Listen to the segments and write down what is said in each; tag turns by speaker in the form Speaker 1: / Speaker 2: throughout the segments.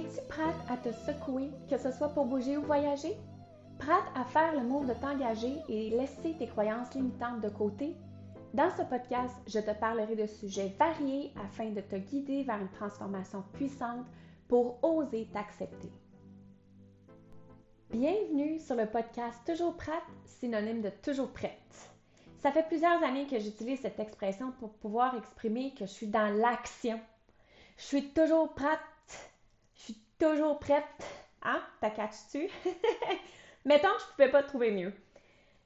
Speaker 1: Es-tu prête à te secouer, que ce soit pour bouger ou voyager? Prête à faire le move de t'engager et laisser tes croyances limitantes de côté? Dans ce podcast, je te parlerai de sujets variés afin de te guider vers une transformation puissante pour oser t'accepter. Bienvenue sur le podcast Toujours prête, synonyme de toujours prête. Ça fait plusieurs années que j'utilise cette expression pour pouvoir exprimer que je suis dans l'action. Je suis toujours prête toujours prête. Hein? T'as catch-tu? Mettons que je ne pouvais pas trouver mieux.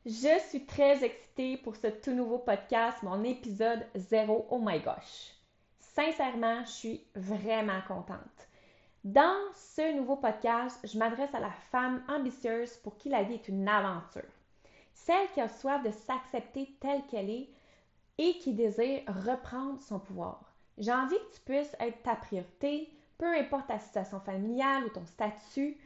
Speaker 1: Je suis très excitée pour ce tout nouveau podcast, mon épisode 0. Oh my gosh! Sincèrement, je suis vraiment contente. Dans ce nouveau podcast, je m'adresse à la femme ambitieuse pour qui la vie est une aventure. Celle qui a soif de s'accepter telle qu'elle est et qui désire reprendre son pouvoir. J'ai envie que tu puisses être ta priorité, peu importe ta situation familiale ou ton statut,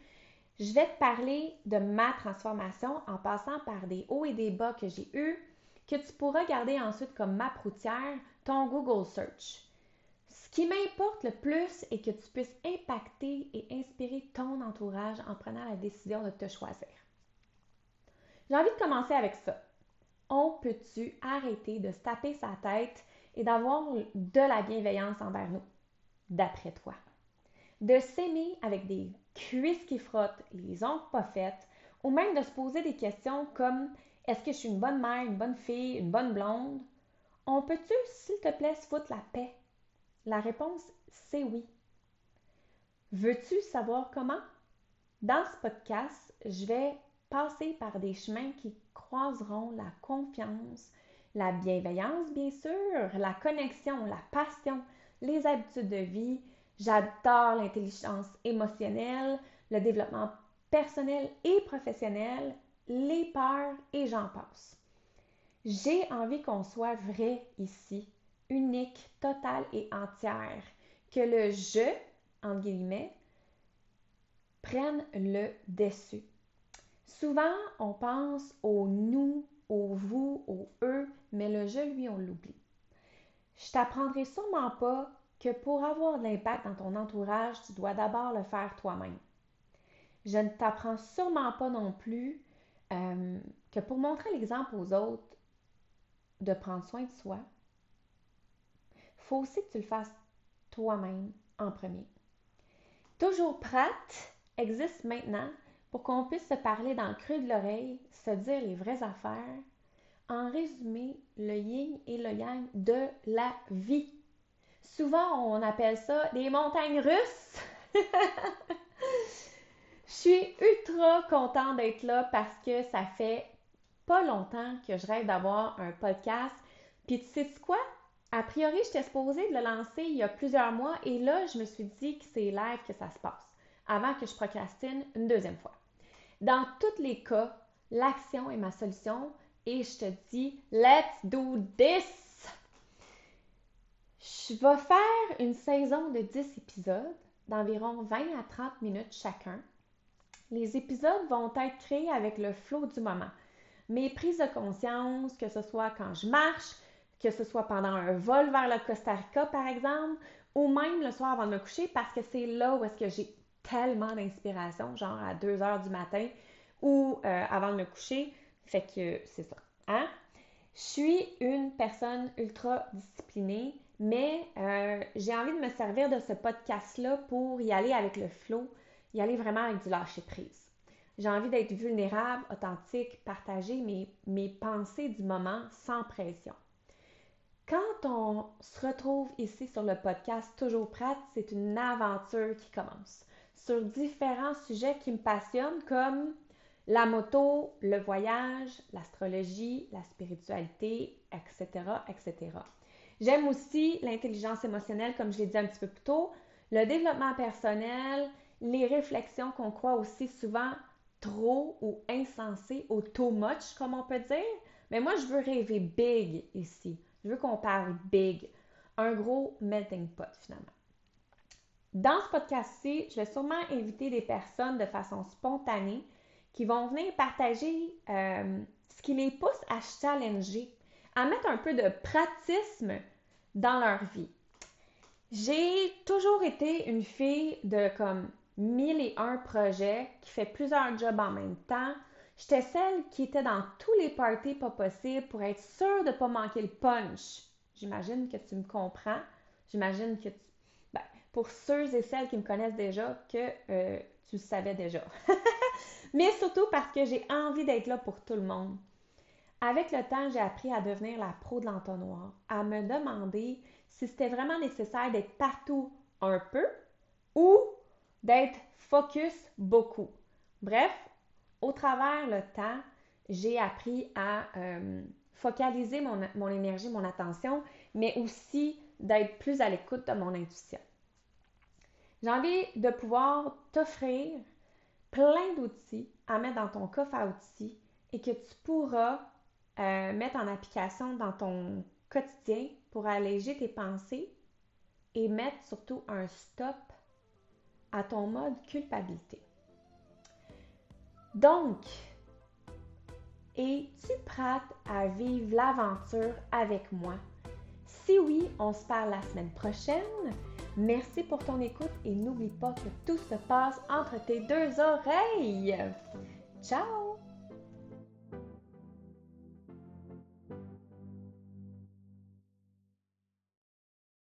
Speaker 1: je vais te parler de ma transformation en passant par des hauts et des bas que j'ai eus, que tu pourras garder ensuite comme map routière ton Google Search. Ce qui m'importe le plus est que tu puisses impacter et inspirer ton entourage en prenant la décision de te choisir. J'ai envie de commencer avec ça. On peut-tu arrêter de se taper sa tête et d'avoir de la bienveillance envers nous, d'après toi? De s'aimer avec des cuisses qui frottent, les ongles pas faites, ou même de se poser des questions comme est-ce que je suis une bonne mère, une bonne fille, une bonne blonde? On peut-tu, s'il te plaît, se foutre la paix? La réponse, c'est oui. Veux-tu savoir comment? Dans ce podcast, je vais passer par des chemins qui croiseront la confiance, la bienveillance, bien sûr, la connexion, la passion, les habitudes de vie, J'adore l'intelligence émotionnelle, le développement personnel et professionnel, les peurs et j'en passe. J'ai envie qu'on soit vrai ici, unique, total et entière, que le je, entre guillemets, prenne le dessus. Souvent, on pense au nous, au vous, au eux, mais le je, lui, on l'oublie. Je t'apprendrai sûrement pas que pour avoir de l'impact dans ton entourage, tu dois d'abord le faire toi-même. Je ne t'apprends sûrement pas non plus euh, que pour montrer l'exemple aux autres de prendre soin de soi, faut aussi que tu le fasses toi-même en premier. Toujours prête existe maintenant pour qu'on puisse se parler dans le creux de l'oreille, se dire les vraies affaires, en résumé, le yin et le yang de la vie. Souvent, on appelle ça des montagnes russes. je suis ultra contente d'être là parce que ça fait pas longtemps que je rêve d'avoir un podcast. Puis tu sais quoi? A priori, j'étais supposée de le lancer il y a plusieurs mois et là, je me suis dit que c'est live que ça se passe avant que je procrastine une deuxième fois. Dans tous les cas, l'action est ma solution et je te dis, let's do this! Je vais faire une saison de 10 épisodes d'environ 20 à 30 minutes chacun. Les épisodes vont être créés avec le flot du moment. Mes prises de conscience, que ce soit quand je marche, que ce soit pendant un vol vers le Costa Rica par exemple, ou même le soir avant de me coucher parce que c'est là où est-ce que j'ai tellement d'inspiration, genre à 2 heures du matin ou euh, avant de me coucher. Fait que c'est ça. Hein? Je suis une personne ultra disciplinée mais euh, j'ai envie de me servir de ce podcast-là pour y aller avec le flow, y aller vraiment avec du lâcher-prise. J'ai envie d'être vulnérable, authentique, partager mes, pensées du moment sans pression. Quand on se retrouve ici sur le podcast Toujours prête, c'est une aventure qui commence sur différents sujets qui me passionnent comme la moto, le voyage, l'astrologie, la spiritualité, etc., etc. J'aime aussi l'intelligence émotionnelle, comme je l'ai dit un petit peu plus tôt, le développement personnel, les réflexions qu'on croit aussi souvent trop ou insensées ou too much, comme on peut dire. Mais moi, je veux rêver big ici. Je veux qu'on parle big. Un gros melting pot, finalement. Dans ce podcast-ci, je vais sûrement inviter des personnes de façon spontanée qui vont venir partager euh, ce qui les pousse à challenger à mettre un peu de pratisme dans leur vie. J'ai toujours été une fille de comme mille et un projets, qui fait plusieurs jobs en même temps. J'étais celle qui était dans tous les parties pas possibles pour être sûre de ne pas manquer le punch. J'imagine que tu me comprends. J'imagine que. Ben, pour ceux et celles qui me connaissent déjà, que euh, tu le savais déjà. Mais surtout parce que j'ai envie d'être là pour tout le monde. Avec le temps, j'ai appris à devenir la pro de l'entonnoir, à me demander si c'était vraiment nécessaire d'être partout un peu ou d'être focus beaucoup. Bref, au travers le temps, j'ai appris à euh, focaliser mon, mon, énergie, mon attention, mais aussi d'être plus à l'écoute de mon intuition. J'ai envie de pouvoir t'offrir plein d'outils à mettre dans ton coffre à outils et que tu pourras euh, mettre en application dans ton quotidien pour alléger tes pensées et mettre surtout un stop à ton mode culpabilité. Donc, es-tu prête à vivre l'aventure avec moi? Si oui, on se parle la semaine prochaine. Merci pour ton écoute et n'oublie pas que tout se passe entre tes deux oreilles. Ciao!